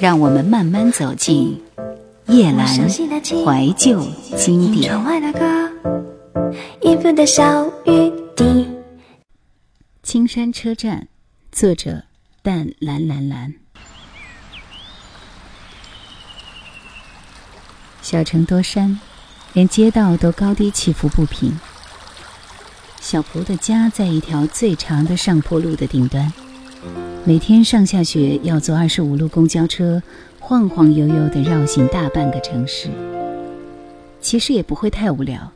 让我们慢慢走进夜阑怀旧经典。青山车站，作者：淡蓝蓝蓝。小城多山，连街道都高低起伏不平。小蒲的家在一条最长的上坡路的顶端。每天上下学要坐二十五路公交车，晃晃悠悠的绕行大半个城市。其实也不会太无聊，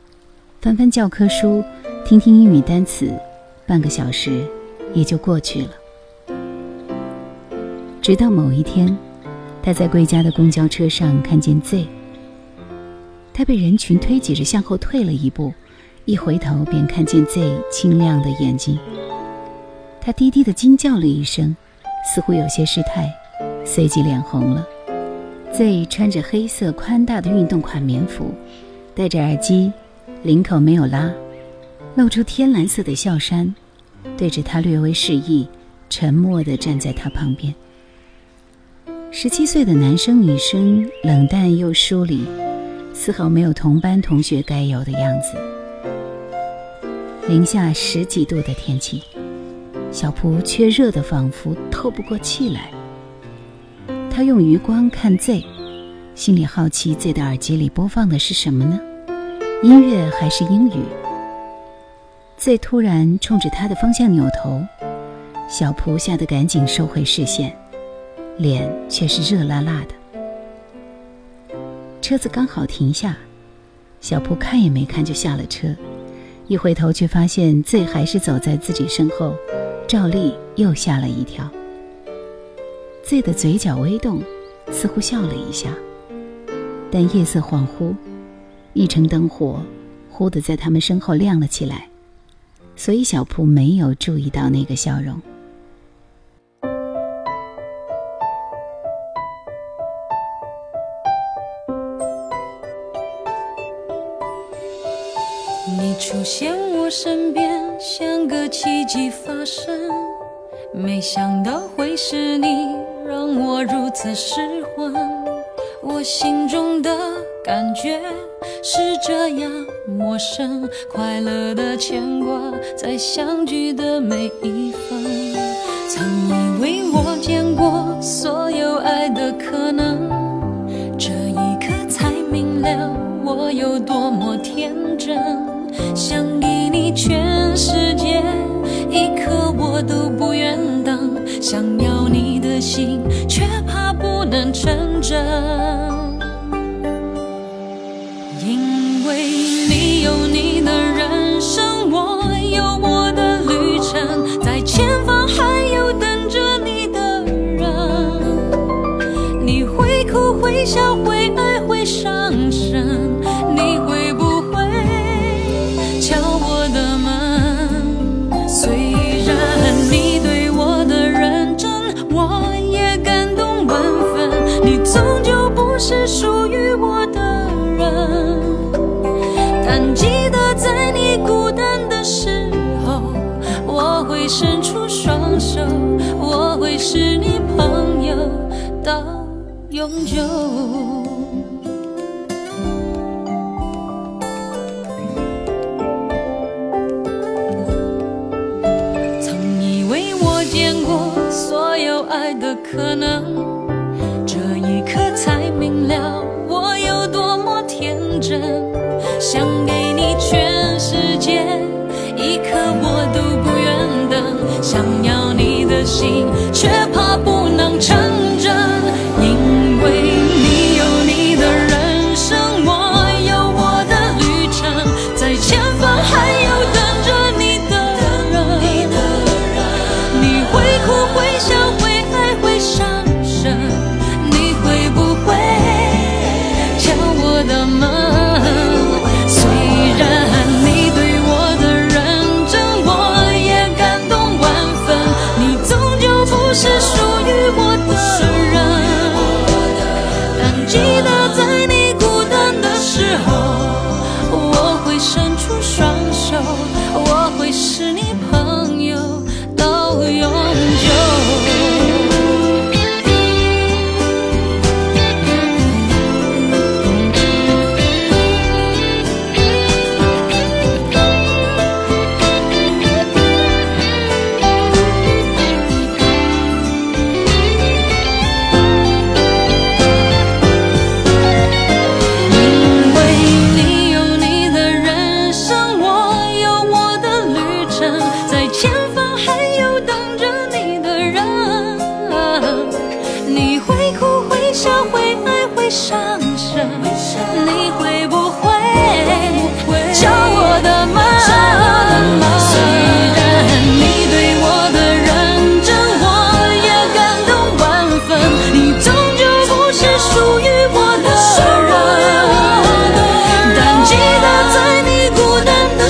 翻翻教科书，听听英语单词，半个小时也就过去了。直到某一天，他在归家的公交车上看见 Z，他被人群推挤着向后退了一步，一回头便看见 Z 清亮的眼睛。他低低的惊叫了一声，似乎有些失态，随即脸红了。Z 穿着黑色宽大的运动款棉服，戴着耳机，领口没有拉，露出天蓝色的笑衫，对着他略微示意，沉默地站在他旁边。十七岁的男生女生冷淡又疏离，丝毫没有同班同学该有的样子。零下十几度的天气。小蒲却热得仿佛透不过气来。他用余光看 Z，心里好奇 Z 的耳机里播放的是什么呢？音乐还是英语？Z 突然冲着他的方向扭头，小蒲吓得赶紧收回视线，脸却是热辣辣的。车子刚好停下，小蒲看也没看就下了车，一回头却发现 Z 还是走在自己身后。赵丽又吓了一跳，Z 的嘴角微动，似乎笑了一下。但夜色恍惚，一城灯火忽地在他们身后亮了起来，所以小铺没有注意到那个笑容。你出现我身边。像个奇迹发生，没想到会是你让我如此失魂。我心中的感觉是这样陌生，快乐的牵挂在相聚的每一分。曾以为我见过所有爱的可能，这一刻才明了我有多么天真，想一心，却怕不能成真。但记得在你孤单的时候，我会伸出双手，我会是你朋友到永久。曾以为我见过所有爱的可能。这一刻才明了我有多么天真，想要你的心，却怕不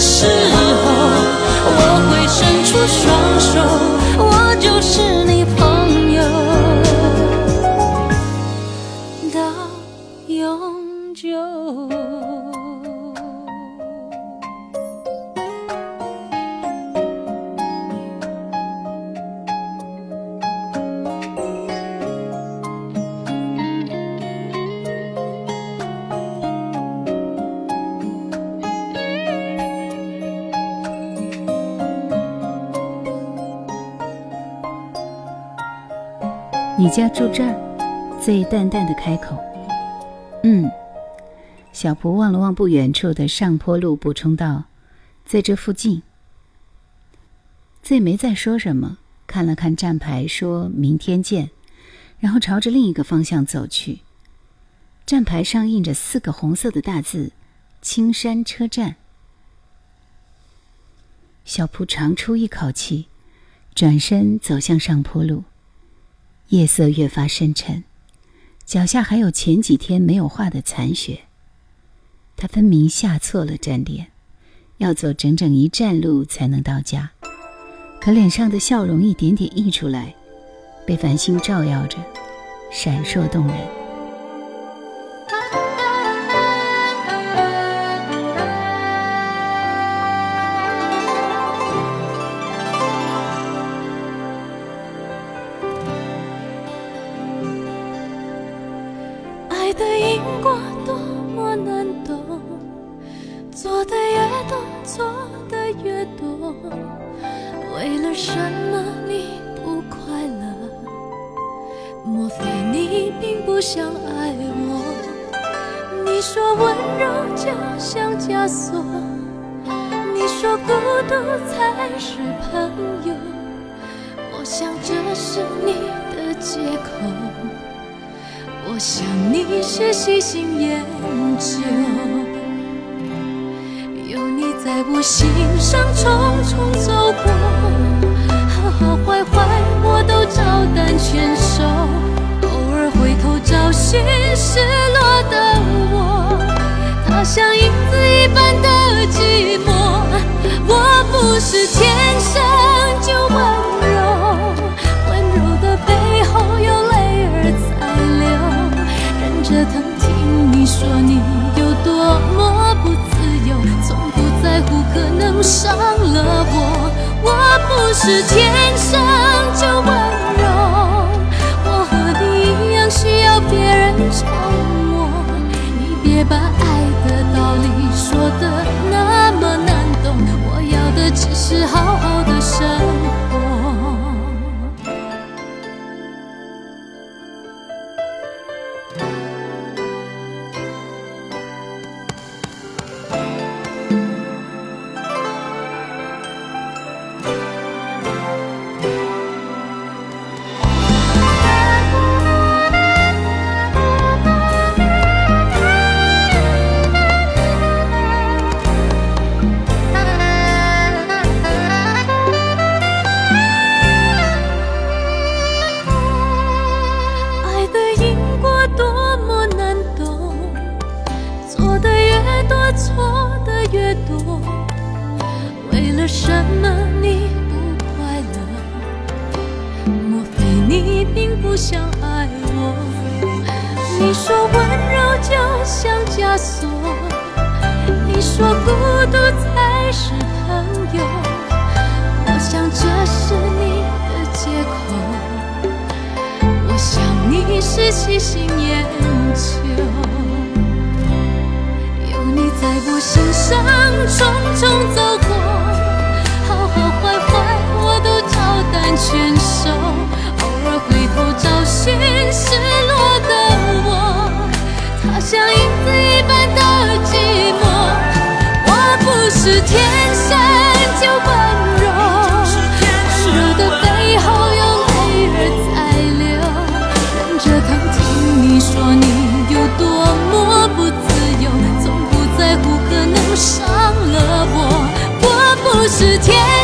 时候，我会伸出双手，你家住这儿？最淡淡的开口。嗯。小蒲望了望不远处的上坡路，补充道：“在这附近。”最没再说什么，看了看站牌，说明天见，然后朝着另一个方向走去。站牌上印着四个红色的大字：“青山车站。”小蒲长出一口气，转身走向上坡路。夜色越发深沉，脚下还有前几天没有化的残雪。他分明下错了站点，要走整整一站路才能到家。可脸上的笑容一点点溢出来，被繁星照耀着，闪烁动人。有你在我心上重重走过，好好坏坏我都照单全收。偶尔回头找寻失落的我，他像影子一般的寂寞。我不是天生可能伤了我。我不是天生就温柔，我和你一样需要别人宠我。你别把爱的道理说的那么难懂，我要的只是好好的生活。细心研究，有你在我心上重重走过，好好坏坏我都照单全收。偶尔回头找寻失落的我，它像影子一般的寂寞。我不是天是天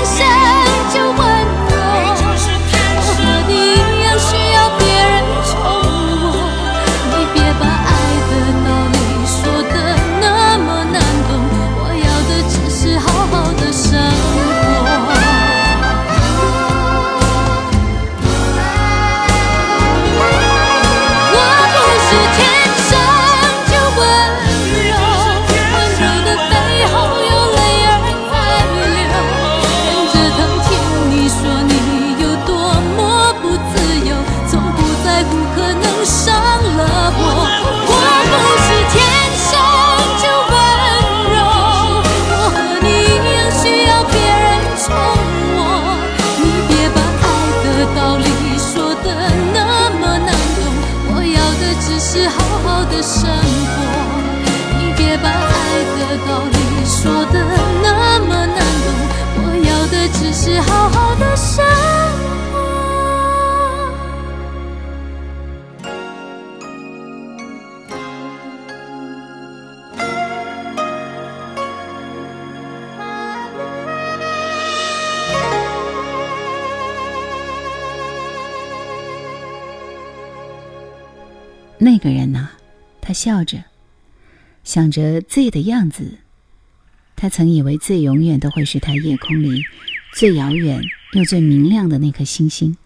那个人呢？他笑着，想着 Z 的样子。他曾以为 Z 永远都会是他夜空里最遥远又最明亮的那颗星星，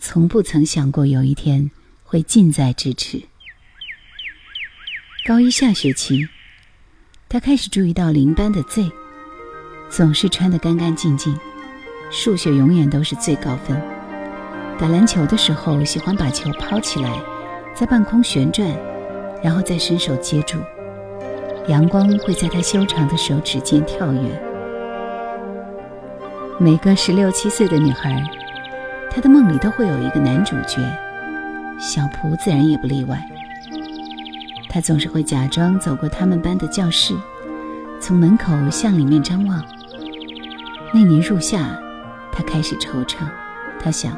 从不曾想过有一天会近在咫尺。高一下学期，他开始注意到邻班的 Z，总是穿得干干净净，数学永远都是最高分。打篮球的时候，喜欢把球抛起来。在半空旋转，然后再伸手接住，阳光会在他修长的手指间跳跃。每个十六七岁的女孩，她的梦里都会有一个男主角，小蒲自然也不例外。他总是会假装走过他们班的教室，从门口向里面张望。那年入夏，他开始惆怅，他想，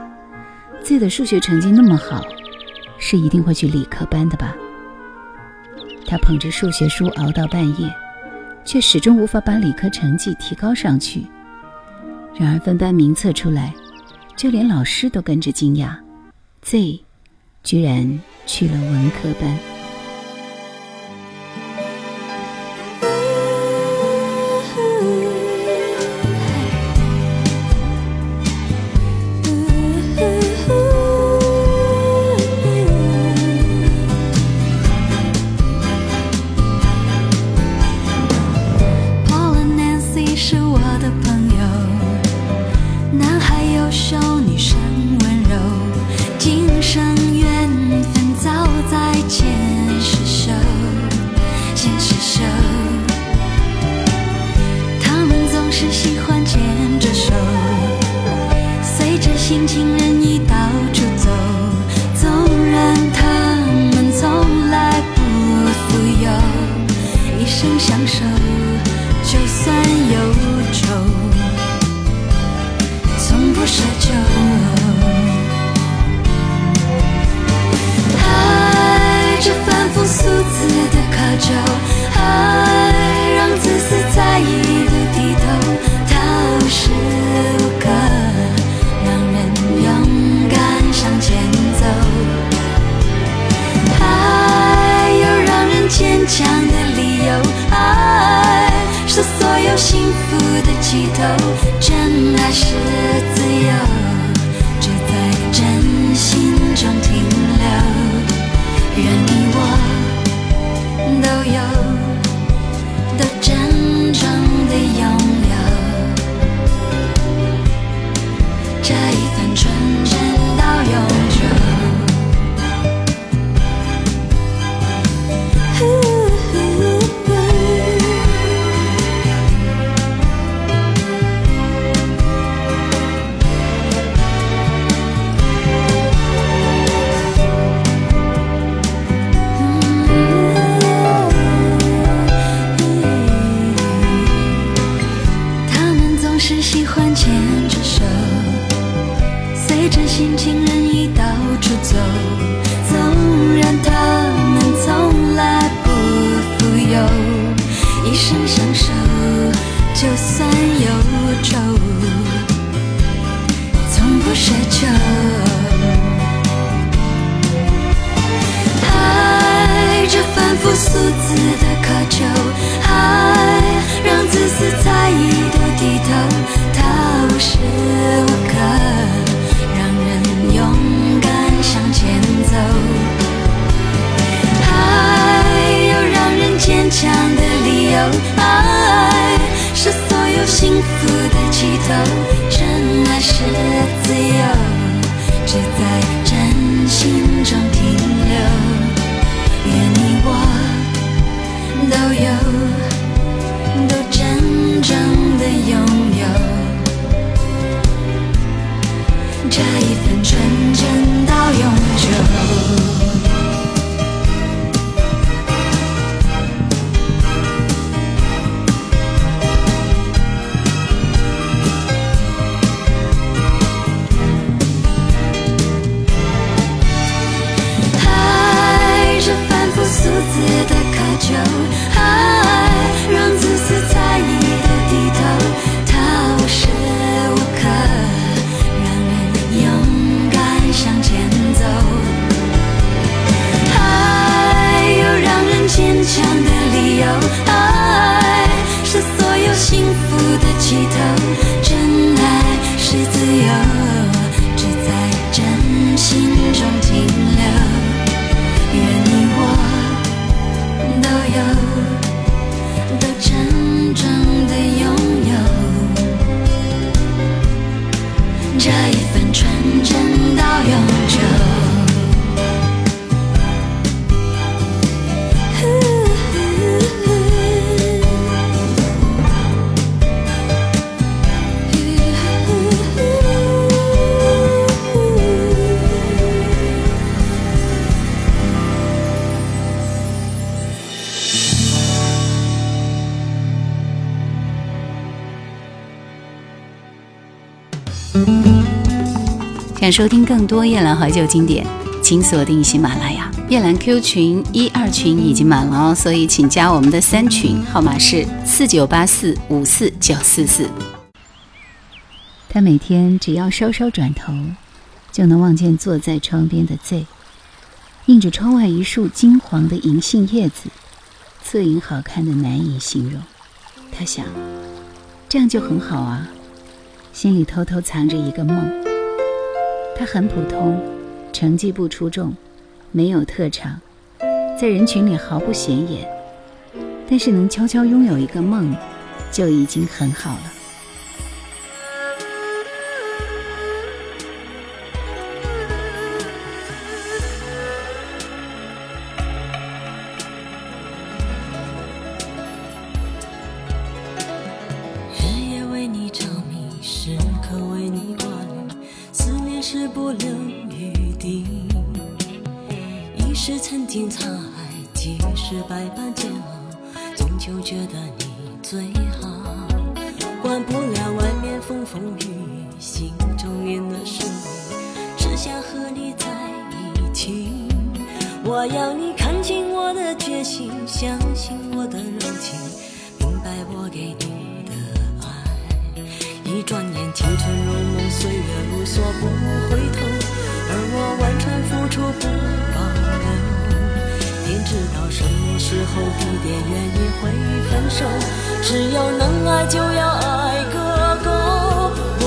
自己的数学成绩那么好。是一定会去理科班的吧？他捧着数学书熬到半夜，却始终无法把理科成绩提高上去。然而分班名册出来，就连老师都跟着惊讶：Z 居然去了文科班。想的理由，爱是所有幸福的起头，真爱是自由，只在真心中停留。愿你。心中停收听更多夜兰怀旧经典，请锁定喜马拉雅。夜兰 Q 群一二群已经满了哦，所以请加我们的三群，号码是四九八四五四九四四。他每天只要稍稍转头，就能望见坐在窗边的 Z，映着窗外一束金黄的银杏叶子，侧影好看的难以形容。他想，这样就很好啊，心里偷偷藏着一个梦。他很普通，成绩不出众，没有特长，在人群里毫不显眼，但是能悄悄拥有一个梦，就已经很好了。是不留余地，已是曾经沧海，即使百般煎熬，终究觉得你最好。管不了外面风风雨雨，心中念的是你，只想和你在一起。我要你看清我的决心，相信我的柔情，明白我给你。一转眼，青春如梦，岁月如梭，不回头。而我完全付出不保留。天知道什么时候、地点、原因会分手。只要能爱，就要爱个够。我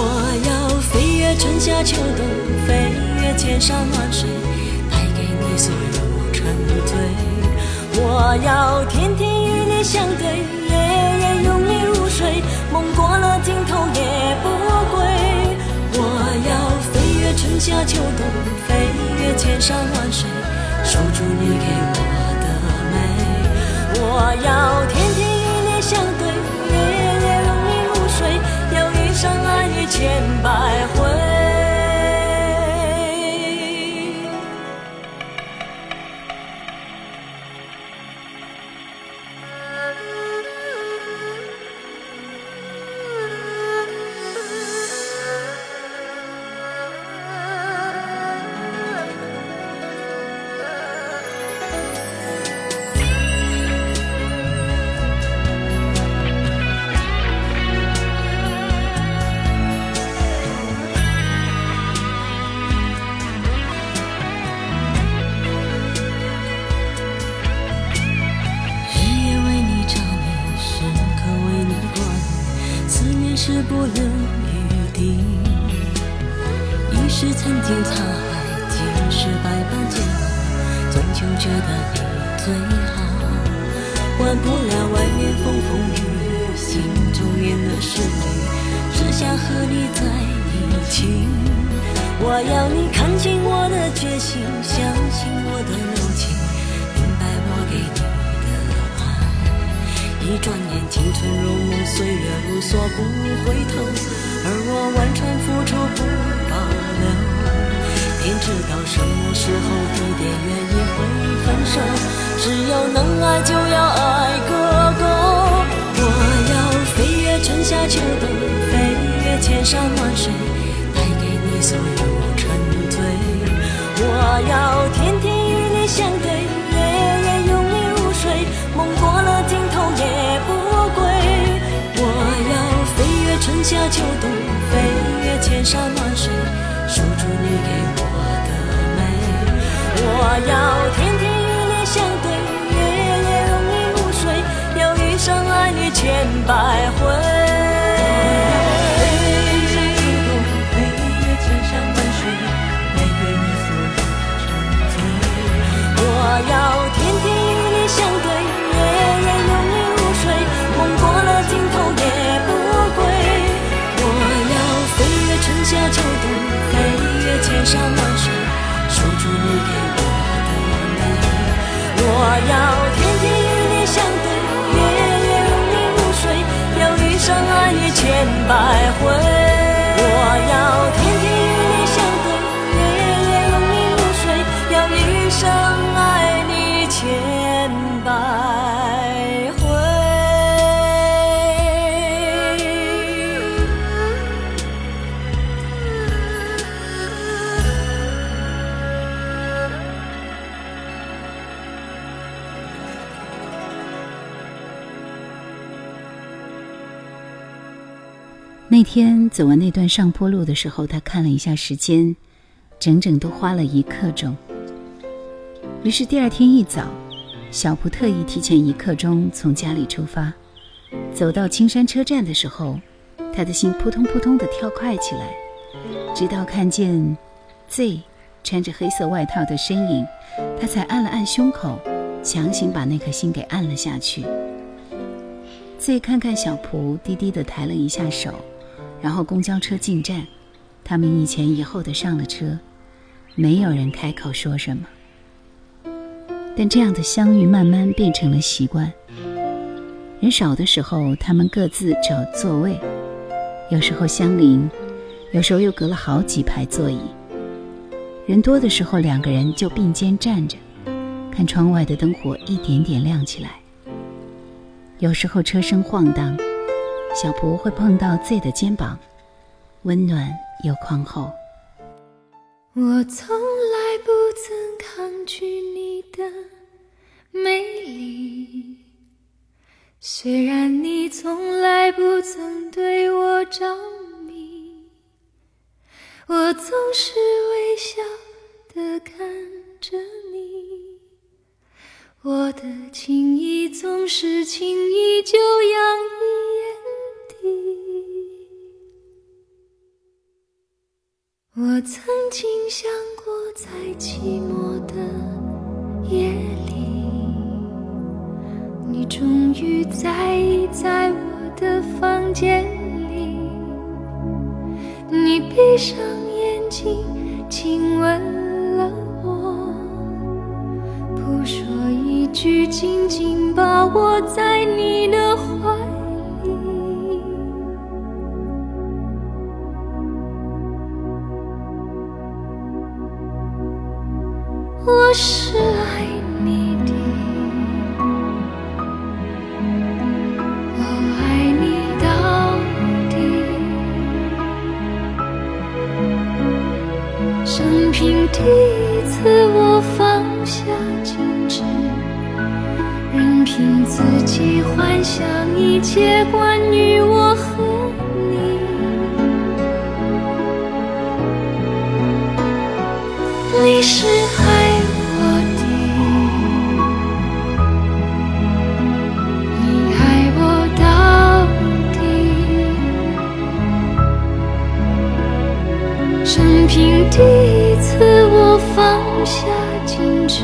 要飞越春夏秋冬，飞越千山万水，带给你所有沉。醉，我要天天与你相对，夏秋冬，飞越千山万水，守住你给我的美。我要天天与你相对，夜夜拥你入睡，要一生爱你千百回。是不留余地。已是曾经沧海，今是百般煎熬，终究觉得你最好。管不了外面风风雨雨，心中念的是你，只想和你在一起。我要你看清我的决心，相信我的柔情，明白我给你。一转眼，青春如梦，岁月如梭，不回头。而我完全付出不保留。天知道什么时候、地点、原因会分手。只要能爱，就要爱个够。我要飞越春夏秋冬，飞越千山万水。带给你所有沉醉，我要天天与你相对，夏秋冬，飞越千山万水，守住你给我的美。我要天美。我天走完那段上坡路的时候，他看了一下时间，整整都花了一刻钟。于是第二天一早，小蒲特意提前一刻钟从家里出发，走到青山车站的时候，他的心扑通扑通地跳快起来，直到看见 Z 穿着黑色外套的身影，他才按了按胸口，强行把那颗心给按了下去。Z 看看小蒲，低低地抬了一下手，然后公交车进站，他们一前一后的上了车，没有人开口说什么。但这样的相遇慢慢变成了习惯。人少的时候，他们各自找座位，有时候相邻，有时候又隔了好几排座椅。人多的时候，两个人就并肩站着，看窗外的灯火一点点亮起来。有时候车身晃荡，小蒲会碰到 Z 的肩膀，温暖又宽厚。我从来不曾抗拒你的美丽，虽然你从来不曾对我着迷，我总是微笑的看着你，我的情意总是轻易就洋溢我曾经想过，在寂寞的夜里，你终于在意在我的房间里。你闭上眼睛，亲吻了我，不说一句，紧紧把我在你的怀。我是爱你的，我爱你到底。生平第一次，我放下矜持，任凭自己幻想一切关于我和下坚持，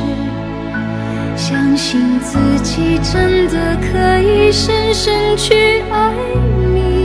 相信自己真的可以深深去爱你。